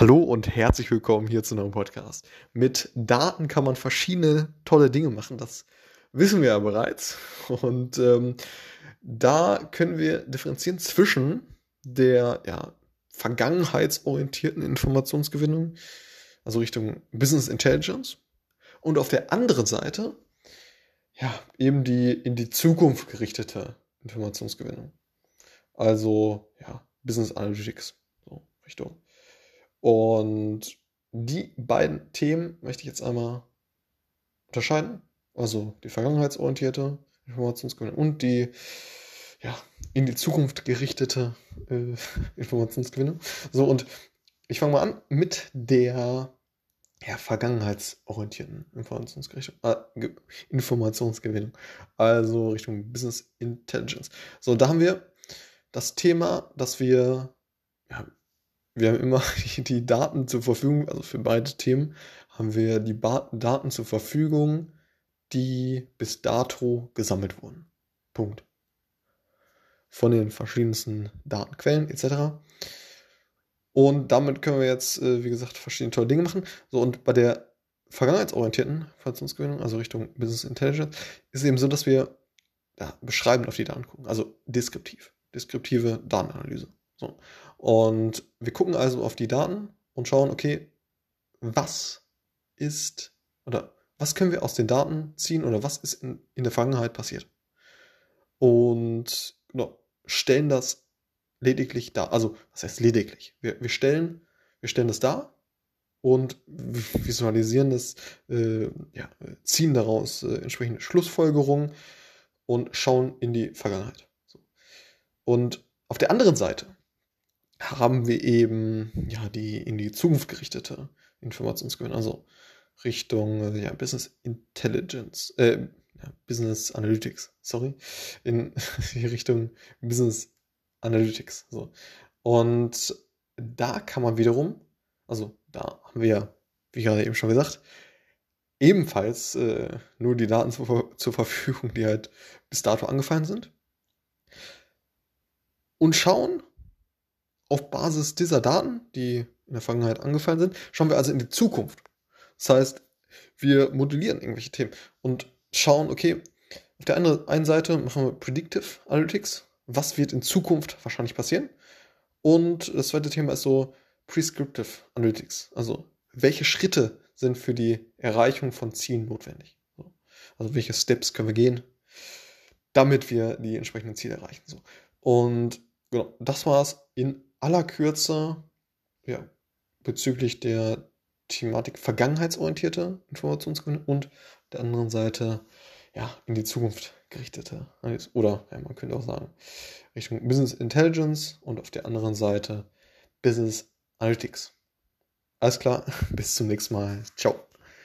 Hallo und herzlich willkommen hier zu einem Podcast. Mit Daten kann man verschiedene tolle Dinge machen, das wissen wir ja bereits. Und ähm, da können wir differenzieren zwischen der ja, vergangenheitsorientierten Informationsgewinnung, also Richtung Business Intelligence, und auf der anderen Seite ja eben die in die Zukunft gerichtete Informationsgewinnung, also ja Business Analytics, so Richtung und die beiden Themen möchte ich jetzt einmal unterscheiden. Also die vergangenheitsorientierte Informationsgewinnung und die ja, in die Zukunft gerichtete äh, Informationsgewinnung. So, und ich fange mal an mit der ja, vergangenheitsorientierten Informationsgewinnung, äh, Informationsgewinnung, also Richtung Business Intelligence. So, da haben wir das Thema, dass wir ja, wir haben immer die Daten zur Verfügung, also für beide Themen haben wir die Daten zur Verfügung, die bis dato gesammelt wurden. Punkt. Von den verschiedensten Datenquellen etc. Und damit können wir jetzt, äh, wie gesagt, verschiedene tolle Dinge machen. So, und bei der vergangenheitsorientierten Informationsgewinnung, also Richtung Business Intelligence, ist es eben so, dass wir ja, beschreibend auf die Daten gucken, also deskriptiv, deskriptive Datenanalyse. So. Und wir gucken also auf die Daten und schauen, okay, was ist oder was können wir aus den Daten ziehen oder was ist in, in der Vergangenheit passiert. Und genau, stellen das lediglich da. Also, was heißt lediglich? Wir, wir, stellen, wir stellen das da und visualisieren das, äh, ja, ziehen daraus äh, entsprechende Schlussfolgerungen und schauen in die Vergangenheit. So. Und auf der anderen Seite haben wir eben ja die in die Zukunft gerichtete Informationsgewinnung, also Richtung ja, Business Intelligence, äh, ja, Business Analytics, sorry, in die Richtung Business Analytics. So. Und da kann man wiederum, also da haben wir, wie gerade eben schon gesagt, ebenfalls äh, nur die Daten zur, zur Verfügung, die halt bis dato angefallen sind. Und schauen, auf Basis dieser Daten, die in der Vergangenheit angefallen sind, schauen wir also in die Zukunft. Das heißt, wir modellieren irgendwelche Themen und schauen, okay, auf der einen Seite machen wir Predictive Analytics, was wird in Zukunft wahrscheinlich passieren. Und das zweite Thema ist so Prescriptive Analytics, also welche Schritte sind für die Erreichung von Zielen notwendig. Also welche Steps können wir gehen, damit wir die entsprechenden Ziele erreichen. Und genau, das war es in aller Kürze ja, bezüglich der Thematik vergangenheitsorientierte Informationsgewinnung und der anderen Seite ja, in die Zukunft gerichtete. Oder ja, man könnte auch sagen, Richtung Business Intelligence und auf der anderen Seite Business Analytics. Alles klar, bis zum nächsten Mal. Ciao.